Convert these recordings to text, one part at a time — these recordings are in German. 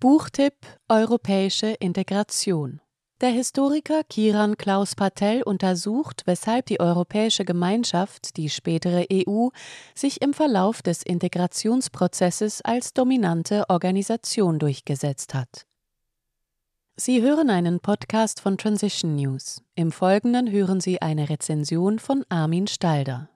Buchtipp Europäische Integration der Historiker Kiran Klaus Patel untersucht, weshalb die Europäische Gemeinschaft, die spätere EU, sich im Verlauf des Integrationsprozesses als dominante Organisation durchgesetzt hat. Sie hören einen Podcast von Transition News. Im Folgenden hören Sie eine Rezension von Armin Stalder.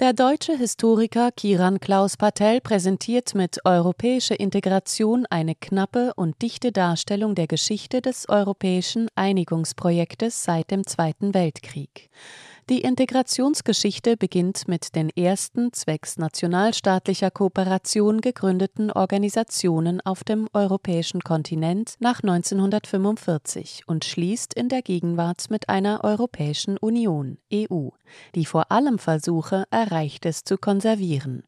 Der deutsche Historiker Kiran Klaus Patel präsentiert mit Europäische Integration eine knappe und dichte Darstellung der Geschichte des europäischen Einigungsprojektes seit dem Zweiten Weltkrieg. Die Integrationsgeschichte beginnt mit den ersten zwecks nationalstaatlicher Kooperation gegründeten Organisationen auf dem europäischen Kontinent nach 1945 und schließt in der Gegenwart mit einer Europäischen Union EU, die vor allem versuche, Erreichtes zu konservieren.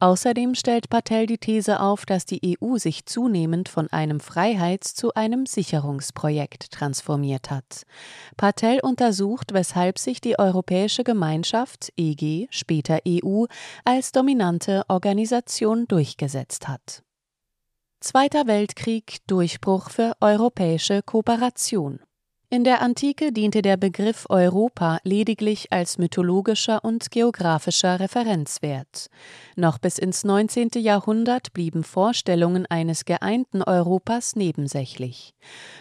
Außerdem stellt Patel die These auf, dass die EU sich zunehmend von einem Freiheits- zu einem Sicherungsprojekt transformiert hat. Patel untersucht, weshalb sich die Euro Europäische Gemeinschaft EG, später EU, als dominante Organisation durchgesetzt hat. Zweiter Weltkrieg Durchbruch für europäische Kooperation in der Antike diente der Begriff Europa lediglich als mythologischer und geografischer Referenzwert. Noch bis ins 19. Jahrhundert blieben Vorstellungen eines geeinten Europas nebensächlich.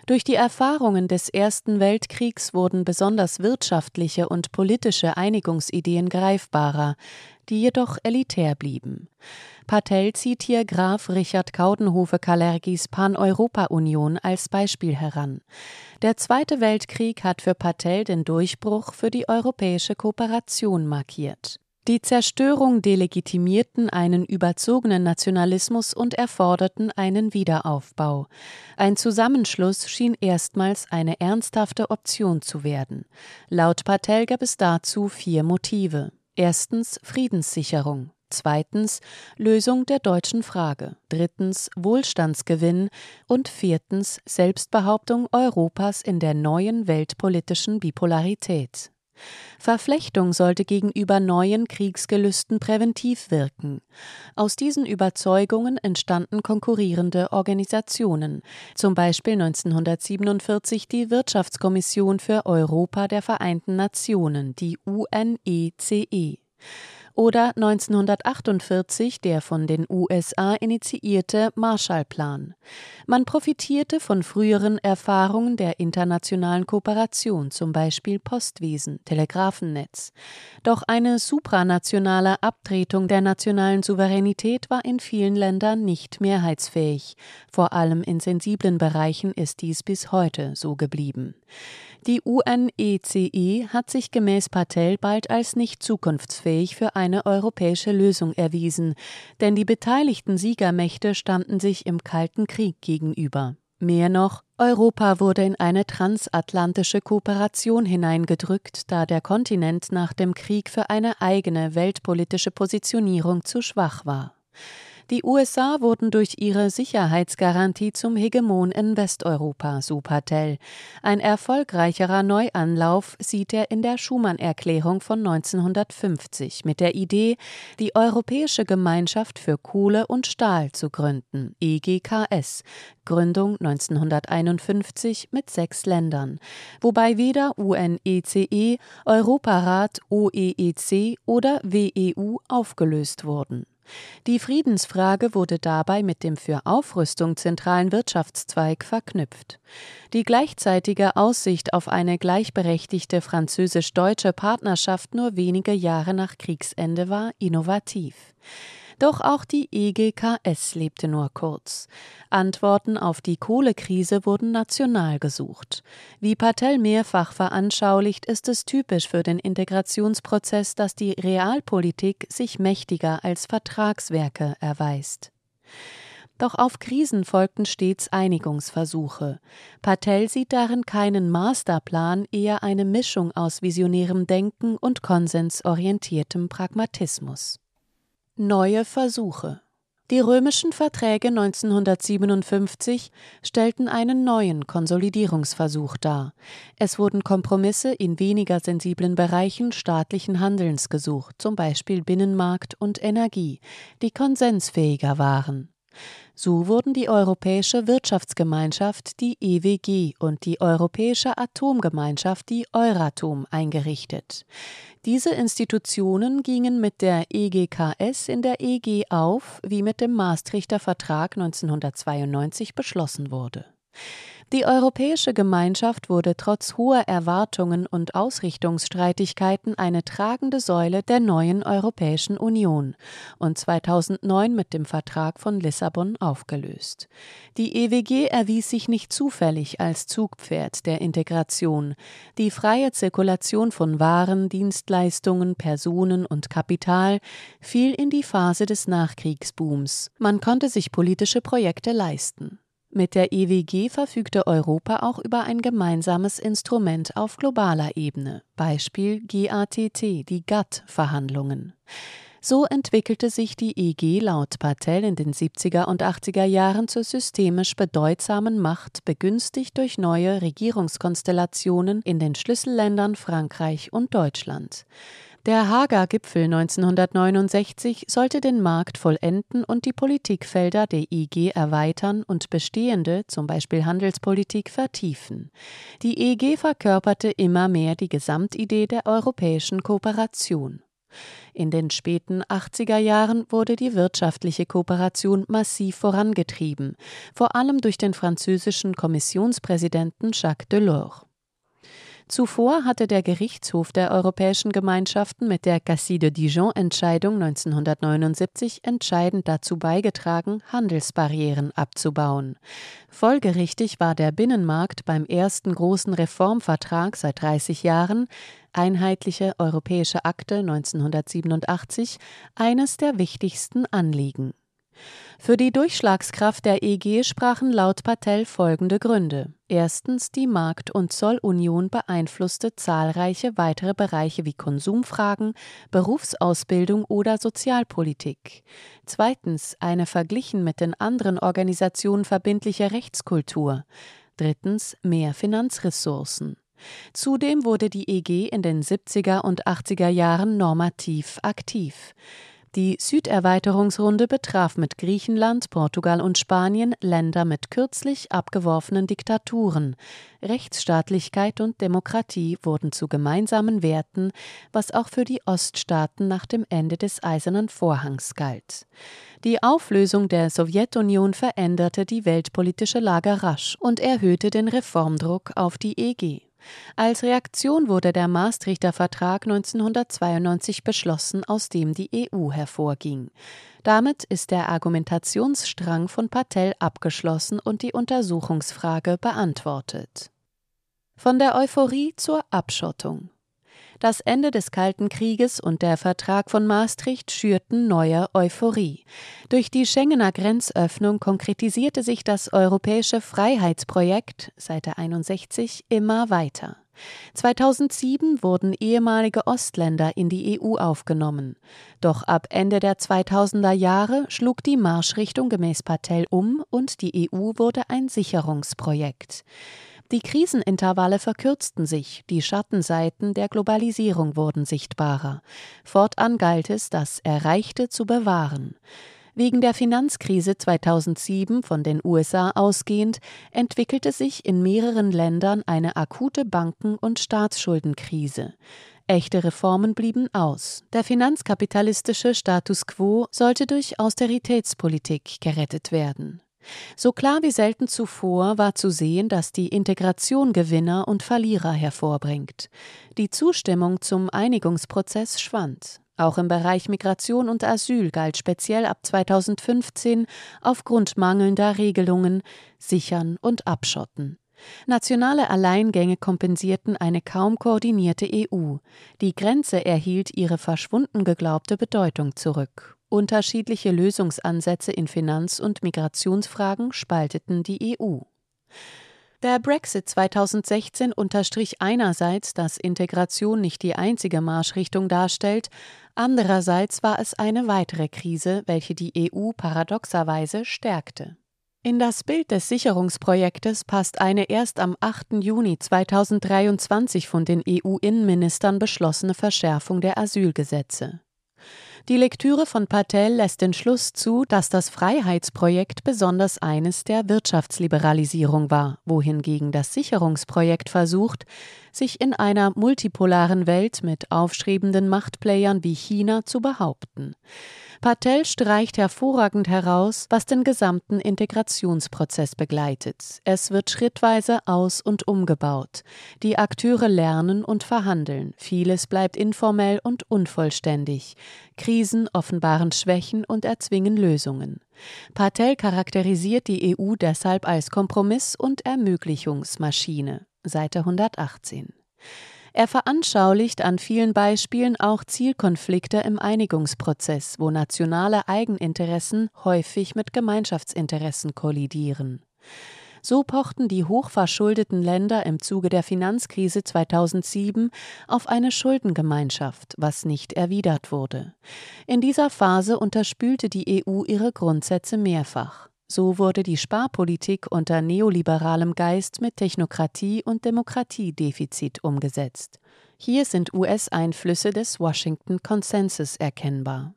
Durch die Erfahrungen des Ersten Weltkriegs wurden besonders wirtschaftliche und politische Einigungsideen greifbarer, die jedoch elitär blieben. Patel zieht hier Graf Richard Kaudenhofe-Kalergis Pan-Europa-Union als Beispiel heran. Der Zweite Weltkrieg hat für Patel den Durchbruch für die europäische Kooperation markiert. Die Zerstörung delegitimierten einen überzogenen Nationalismus und erforderten einen Wiederaufbau. Ein Zusammenschluss schien erstmals eine ernsthafte Option zu werden. Laut Patel gab es dazu vier Motive. Erstens Friedenssicherung, zweitens Lösung der deutschen Frage, drittens Wohlstandsgewinn und viertens Selbstbehauptung Europas in der neuen weltpolitischen Bipolarität. Verflechtung sollte gegenüber neuen Kriegsgelüsten präventiv wirken. Aus diesen Überzeugungen entstanden konkurrierende Organisationen, zum Beispiel 1947 die Wirtschaftskommission für Europa der Vereinten Nationen, die UNECE oder 1948 der von den USA initiierte Marshallplan. Man profitierte von früheren Erfahrungen der internationalen Kooperation, zum Beispiel Postwesen, Telegrafennetz. Doch eine supranationale Abtretung der nationalen Souveränität war in vielen Ländern nicht mehrheitsfähig. Vor allem in sensiblen Bereichen ist dies bis heute so geblieben. Die UNECE e hat sich gemäß Patel bald als nicht zukunftsfähig für eine europäische Lösung erwiesen, denn die beteiligten Siegermächte standen sich im Kalten Krieg gegenüber. Mehr noch, Europa wurde in eine transatlantische Kooperation hineingedrückt, da der Kontinent nach dem Krieg für eine eigene weltpolitische Positionierung zu schwach war. Die USA wurden durch ihre Sicherheitsgarantie zum Hegemon in Westeuropa, so Patel. Ein erfolgreicherer Neuanlauf sieht er in der Schumann-Erklärung von 1950 mit der Idee, die Europäische Gemeinschaft für Kohle und Stahl zu gründen, EGKS, Gründung 1951 mit sechs Ländern, wobei weder UNECE, e, Europarat, OEEC oder WEU aufgelöst wurden. Die Friedensfrage wurde dabei mit dem für Aufrüstung zentralen Wirtschaftszweig verknüpft. Die gleichzeitige Aussicht auf eine gleichberechtigte französisch-deutsche Partnerschaft nur wenige Jahre nach Kriegsende war innovativ. Doch auch die EGKS lebte nur kurz. Antworten auf die Kohlekrise wurden national gesucht. Wie Patel mehrfach veranschaulicht, ist es typisch für den Integrationsprozess, dass die Realpolitik sich mächtiger als Vertragswerke erweist. Doch auf Krisen folgten stets Einigungsversuche. Patel sieht darin keinen Masterplan, eher eine Mischung aus visionärem Denken und konsensorientiertem Pragmatismus. Neue Versuche Die römischen Verträge 1957 stellten einen neuen Konsolidierungsversuch dar. Es wurden Kompromisse in weniger sensiblen Bereichen staatlichen Handelns gesucht, zum Beispiel Binnenmarkt und Energie, die konsensfähiger waren. So wurden die Europäische Wirtschaftsgemeinschaft, die EWG, und die Europäische Atomgemeinschaft, die Euratom, eingerichtet. Diese Institutionen gingen mit der EGKS in der EG auf, wie mit dem Maastrichter Vertrag 1992 beschlossen wurde. Die Europäische Gemeinschaft wurde trotz hoher Erwartungen und Ausrichtungsstreitigkeiten eine tragende Säule der neuen Europäischen Union und 2009 mit dem Vertrag von Lissabon aufgelöst. Die EWG erwies sich nicht zufällig als Zugpferd der Integration. Die freie Zirkulation von Waren, Dienstleistungen, Personen und Kapital fiel in die Phase des Nachkriegsbooms. Man konnte sich politische Projekte leisten. Mit der EWG verfügte Europa auch über ein gemeinsames Instrument auf globaler Ebene, Beispiel GATT, die GATT-Verhandlungen. So entwickelte sich die EG laut Patel in den 70er und 80er Jahren zur systemisch bedeutsamen Macht, begünstigt durch neue Regierungskonstellationen in den Schlüsselländern Frankreich und Deutschland. Der Hager Gipfel 1969 sollte den Markt vollenden und die Politikfelder der EG erweitern und bestehende, zum Beispiel Handelspolitik, vertiefen. Die EG verkörperte immer mehr die Gesamtidee der europäischen Kooperation. In den späten 80er Jahren wurde die wirtschaftliche Kooperation massiv vorangetrieben, vor allem durch den französischen Kommissionspräsidenten Jacques Delors. Zuvor hatte der Gerichtshof der Europäischen Gemeinschaften mit der Cassis de Dijon-Entscheidung 1979 entscheidend dazu beigetragen, Handelsbarrieren abzubauen. Folgerichtig war der Binnenmarkt beim ersten großen Reformvertrag seit 30 Jahren Einheitliche Europäische Akte 1987 eines der wichtigsten Anliegen. Für die Durchschlagskraft der EG sprachen laut Patel folgende Gründe. Erstens die Markt- und Zollunion beeinflusste zahlreiche weitere Bereiche wie Konsumfragen, Berufsausbildung oder Sozialpolitik. Zweitens eine verglichen mit den anderen Organisationen verbindliche Rechtskultur. Drittens mehr Finanzressourcen. Zudem wurde die EG in den 70er und 80er Jahren normativ aktiv. Die Süderweiterungsrunde betraf mit Griechenland, Portugal und Spanien Länder mit kürzlich abgeworfenen Diktaturen. Rechtsstaatlichkeit und Demokratie wurden zu gemeinsamen Werten, was auch für die Oststaaten nach dem Ende des Eisernen Vorhangs galt. Die Auflösung der Sowjetunion veränderte die weltpolitische Lage rasch und erhöhte den Reformdruck auf die EG. Als Reaktion wurde der Maastrichter Vertrag 1992 beschlossen, aus dem die EU hervorging. Damit ist der Argumentationsstrang von Patel abgeschlossen und die Untersuchungsfrage beantwortet. Von der Euphorie zur Abschottung. Das Ende des Kalten Krieges und der Vertrag von Maastricht schürten neue Euphorie. Durch die Schengener Grenzöffnung konkretisierte sich das europäische Freiheitsprojekt Seite 61 immer weiter. 2007 wurden ehemalige Ostländer in die EU aufgenommen. Doch ab Ende der 2000er Jahre schlug die Marschrichtung gemäß Patel um und die EU wurde ein Sicherungsprojekt. Die Krisenintervalle verkürzten sich, die Schattenseiten der Globalisierung wurden sichtbarer. Fortan galt es, das Erreichte zu bewahren. Wegen der Finanzkrise 2007 von den USA ausgehend entwickelte sich in mehreren Ländern eine akute Banken- und Staatsschuldenkrise. Echte Reformen blieben aus. Der finanzkapitalistische Status quo sollte durch Austeritätspolitik gerettet werden. So klar wie selten zuvor war zu sehen, dass die Integration Gewinner und Verlierer hervorbringt. Die Zustimmung zum Einigungsprozess schwand. Auch im Bereich Migration und Asyl galt speziell ab 2015 aufgrund mangelnder Regelungen Sichern und Abschotten. Nationale Alleingänge kompensierten eine kaum koordinierte EU. Die Grenze erhielt ihre verschwunden geglaubte Bedeutung zurück. Unterschiedliche Lösungsansätze in Finanz- und Migrationsfragen spalteten die EU. Der Brexit 2016 unterstrich einerseits, dass Integration nicht die einzige Marschrichtung darstellt, andererseits war es eine weitere Krise, welche die EU paradoxerweise stärkte. In das Bild des Sicherungsprojektes passt eine erst am 8. Juni 2023 von den EU-Innenministern beschlossene Verschärfung der Asylgesetze. Die Lektüre von Patel lässt den Schluss zu, dass das Freiheitsprojekt besonders eines der Wirtschaftsliberalisierung war, wohingegen das Sicherungsprojekt versucht, sich in einer multipolaren Welt mit aufstrebenden Machtplayern wie China zu behaupten. Patel streicht hervorragend heraus, was den gesamten Integrationsprozess begleitet. Es wird schrittweise aus- und umgebaut. Die Akteure lernen und verhandeln. Vieles bleibt informell und unvollständig. Krisen offenbaren Schwächen und erzwingen Lösungen. Patel charakterisiert die EU deshalb als Kompromiss- und Ermöglichungsmaschine. Seite 118. Er veranschaulicht an vielen Beispielen auch Zielkonflikte im Einigungsprozess, wo nationale Eigeninteressen häufig mit Gemeinschaftsinteressen kollidieren. So pochten die hochverschuldeten Länder im Zuge der Finanzkrise 2007 auf eine Schuldengemeinschaft, was nicht erwidert wurde. In dieser Phase unterspülte die EU ihre Grundsätze mehrfach. So wurde die Sparpolitik unter neoliberalem Geist mit Technokratie und Demokratiedefizit umgesetzt. Hier sind US-Einflüsse des Washington Konsensus erkennbar.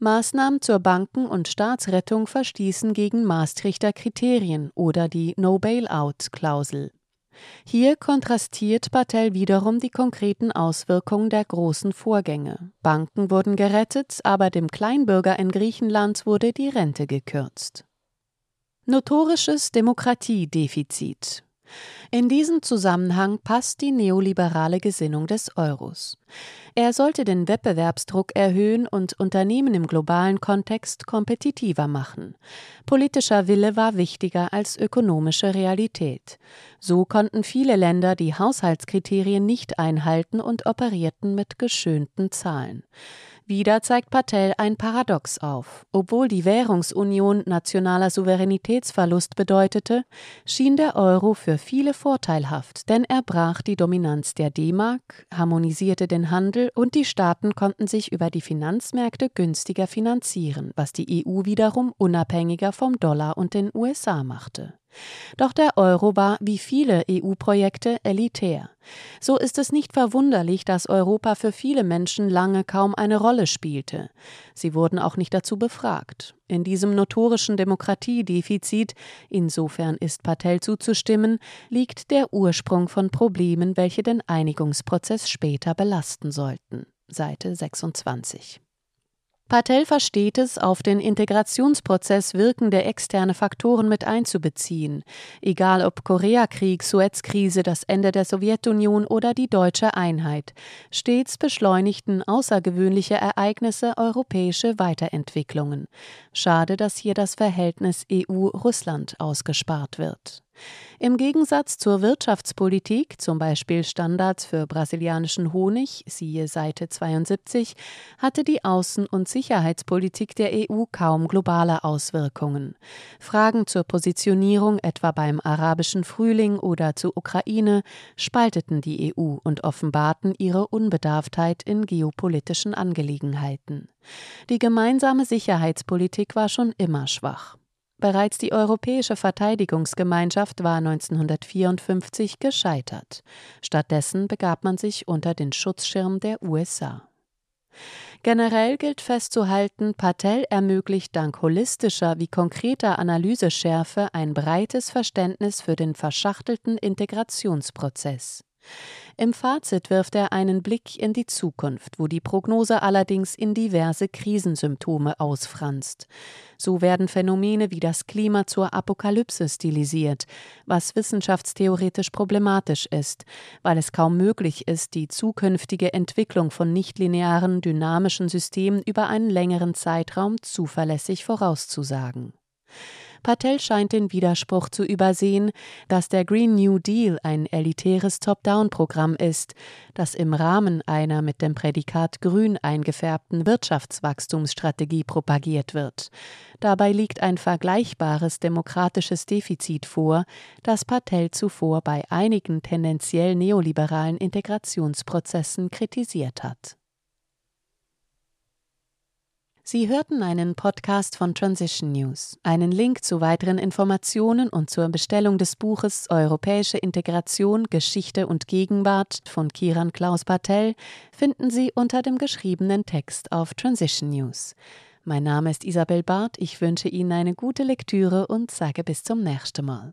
Maßnahmen zur Banken- und Staatsrettung verstießen gegen Maastrichter Kriterien oder die No-Bailout-Klausel. Hier kontrastiert Patel wiederum die konkreten Auswirkungen der großen Vorgänge. Banken wurden gerettet, aber dem Kleinbürger in Griechenland wurde die Rente gekürzt. Notorisches Demokratiedefizit. In diesem Zusammenhang passt die neoliberale Gesinnung des Euros. Er sollte den Wettbewerbsdruck erhöhen und Unternehmen im globalen Kontext kompetitiver machen. Politischer Wille war wichtiger als ökonomische Realität. So konnten viele Länder die Haushaltskriterien nicht einhalten und operierten mit geschönten Zahlen. Wieder zeigt Patel ein Paradox auf. Obwohl die Währungsunion nationaler Souveränitätsverlust bedeutete, schien der Euro für viele vorteilhaft, denn er brach die Dominanz der D-Mark, harmonisierte den Handel und die Staaten konnten sich über die Finanzmärkte günstiger finanzieren, was die EU wiederum unabhängiger vom Dollar und den USA machte. Doch der Euro war, wie viele EU-Projekte, elitär. So ist es nicht verwunderlich, dass Europa für viele Menschen lange kaum eine Rolle spielte. Sie wurden auch nicht dazu befragt. In diesem notorischen Demokratiedefizit, insofern ist Patel zuzustimmen, liegt der Ursprung von Problemen, welche den Einigungsprozess später belasten sollten. Seite 26. Patel versteht es, auf den Integrationsprozess wirkende externe Faktoren mit einzubeziehen, egal ob Koreakrieg, Suezkrise, das Ende der Sowjetunion oder die deutsche Einheit. Stets beschleunigten außergewöhnliche Ereignisse europäische Weiterentwicklungen. Schade, dass hier das Verhältnis EU-Russland ausgespart wird. Im Gegensatz zur Wirtschaftspolitik, zum Beispiel Standards für brasilianischen Honig, siehe Seite 72, hatte die Außen- und Sicherheitspolitik der EU kaum globale Auswirkungen. Fragen zur Positionierung etwa beim arabischen Frühling oder zur Ukraine spalteten die EU und offenbarten ihre Unbedarftheit in geopolitischen Angelegenheiten. Die gemeinsame Sicherheitspolitik war schon immer schwach. Bereits die Europäische Verteidigungsgemeinschaft war 1954 gescheitert. Stattdessen begab man sich unter den Schutzschirm der USA. Generell gilt festzuhalten, Patel ermöglicht dank holistischer wie konkreter Analyseschärfe ein breites Verständnis für den verschachtelten Integrationsprozess. Im Fazit wirft er einen Blick in die Zukunft, wo die Prognose allerdings in diverse Krisensymptome ausfranst. So werden Phänomene wie das Klima zur Apokalypse stilisiert, was wissenschaftstheoretisch problematisch ist, weil es kaum möglich ist, die zukünftige Entwicklung von nichtlinearen dynamischen Systemen über einen längeren Zeitraum zuverlässig vorauszusagen. Patel scheint den Widerspruch zu übersehen, dass der Green New Deal ein elitäres Top-Down-Programm ist, das im Rahmen einer mit dem Prädikat Grün eingefärbten Wirtschaftswachstumsstrategie propagiert wird. Dabei liegt ein vergleichbares demokratisches Defizit vor, das Patel zuvor bei einigen tendenziell neoliberalen Integrationsprozessen kritisiert hat. Sie hörten einen Podcast von Transition News. Einen Link zu weiteren Informationen und zur Bestellung des Buches Europäische Integration, Geschichte und Gegenwart von Kiran Klaus Patel finden Sie unter dem geschriebenen Text auf Transition News. Mein Name ist Isabel Barth, ich wünsche Ihnen eine gute Lektüre und sage bis zum nächsten Mal.